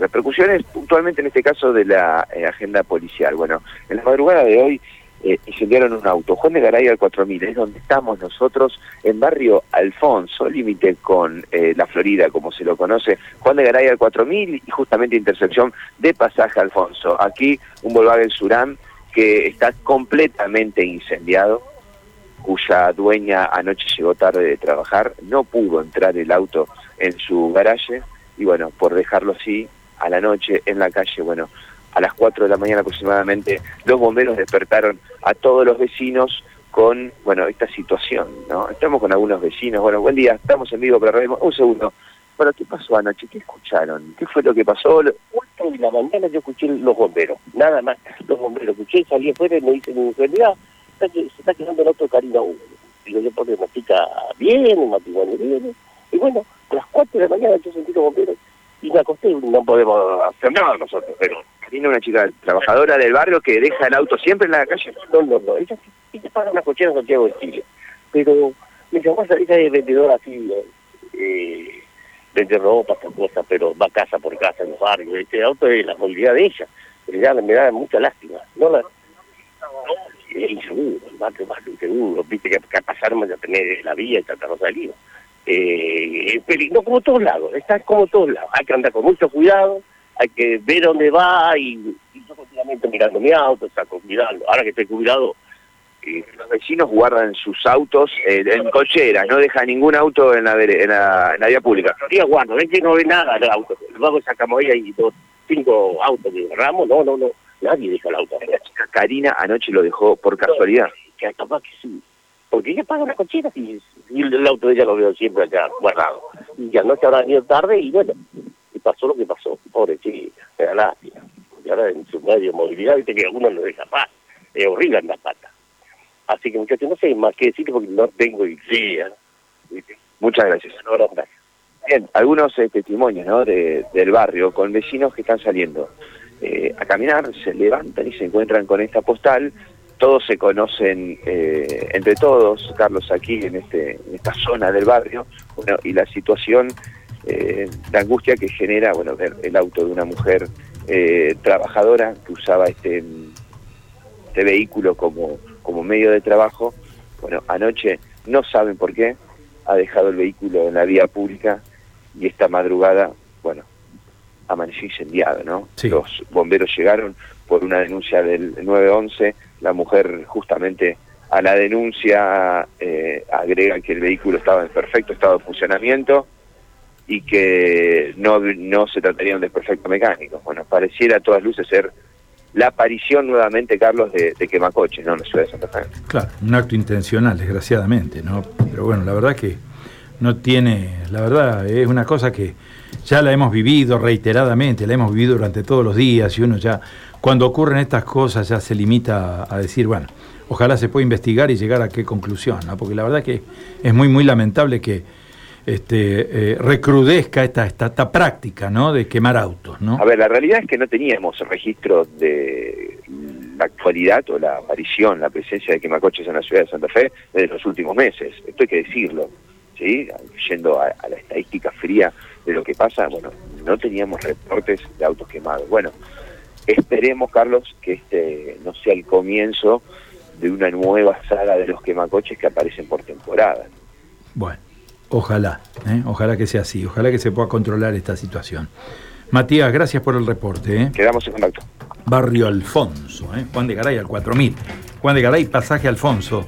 Repercusiones puntualmente en este caso de la eh, agenda policial. Bueno, en la madrugada de hoy eh, incendiaron un auto, Juan de Garay al 4000, es donde estamos nosotros, en barrio Alfonso, límite con eh, la Florida, como se lo conoce, Juan de Garay al 4000 y justamente intersección de Pasaje Alfonso. Aquí un Volkswagen Surán que está completamente incendiado, cuya dueña anoche llegó tarde de trabajar, no pudo entrar el auto en su garaje y bueno, por dejarlo así, a la noche en la calle, bueno, a las 4 de la mañana aproximadamente, los bomberos despertaron a todos los vecinos con, bueno, esta situación, ¿no? Estamos con algunos vecinos, bueno, buen día, estamos en vivo, pero un segundo. Bueno, ¿qué pasó anoche? ¿Qué escucharon? ¿Qué fue lo que pasó? 4 de la mañana yo escuché los bomberos, nada más, los bomberos. Escuché, salí afuera y me en realidad, se está quedando el de Karina 1. Digo, yo porque chica bien, un matrimonio bien. Y bueno, a las 4 de la mañana yo sentí los bomberos y me acosté, no podemos hacer nada nosotros, pero... Tiene una chica trabajadora del barrio que deja el auto siempre en la calle. No, no, no, ella, ella paga una cochera en Santiago de Chile, pero me llamó esa de vendedora así, eh, vende ropa, cosas, pero va casa por casa en los barrios, este auto es la movilidad de ella, pero ya me da mucha lástima, no la... Es inseguro, el barrio es inseguro, viste que, que pasarme a tener la vía y tratar de salir eh, no como todos lados, está como todos lados. Hay que andar con mucho cuidado, hay que ver dónde va y, yo continuamente mirando mi auto, saco cuidado. Ahora que estoy cuidado, eh, los vecinos guardan sus autos eh, en cochera, no deja ningún auto en la, en la, en la vía pública. día guardo, ven que no ve nada el auto. Luego sacamos ahí y dos, cinco autos que agarramos, no, no, no, nadie deja el auto. La chica Karina anoche lo dejó por casualidad. que capaz que sí porque ella paga una cochera y, el auto de ella lo veo siempre allá guardado. Y anoche habrá venido tarde y bueno, y pasó lo que pasó, pobre chica, me da lástima. Y ahora en su medio de movilidad, viste que a uno no deja paz, es horrible andar pata. Así que muchachos, no sé más que decir porque no tengo idea. Muchas gracias. Bien, algunos eh, testimonios ¿no? de, del barrio con vecinos que están saliendo eh, a caminar, se levantan y se encuentran con esta postal todos se conocen eh, entre todos, Carlos, aquí en, este, en esta zona del barrio, bueno, y la situación eh, de angustia que genera, bueno, ver el auto de una mujer eh, trabajadora que usaba este, este vehículo como, como medio de trabajo, bueno, anoche no saben por qué, ha dejado el vehículo en la vía pública y esta madrugada, bueno, amaneció incendiado, ¿no? Los bomberos llegaron por una denuncia del 911 la mujer justamente a la denuncia eh, agrega que el vehículo estaba en perfecto estado de funcionamiento y que no, no se trataría de un desperfecto mecánico. Bueno, pareciera a todas luces ser la aparición nuevamente, Carlos, de, de quemacoches ¿no? en la ciudad de Santa Fe. Claro, un acto intencional, desgraciadamente, ¿no? Pero bueno, la verdad que no tiene, la verdad es una cosa que ya la hemos vivido reiteradamente, la hemos vivido durante todos los días y uno ya, cuando ocurren estas cosas, ya se limita a, decir, bueno, ojalá se pueda investigar y llegar a qué conclusión, ¿no? porque la verdad que es muy, muy lamentable que este, eh, recrudezca esta, esta, práctica ¿no? de quemar autos. ¿no? A ver, la realidad es que no teníamos registro de la actualidad o la aparición, la presencia de quemacoches en la ciudad de Santa Fe desde los últimos meses, esto hay que decirlo. ¿Sí? yendo a, la estadística fría de lo que pasa, bueno, no teníamos reportes de autos quemados. Bueno, esperemos, Carlos, que este no sea el comienzo de una nueva saga de los quemacoches que aparecen por temporada. Bueno, ojalá, ¿eh? ojalá que sea así, ojalá que se pueda controlar esta situación. Matías, gracias por el reporte. ¿eh? Quedamos en contacto. Barrio Alfonso, ¿eh? Juan de Garay al 4000. Juan de Garay, pasaje Alfonso.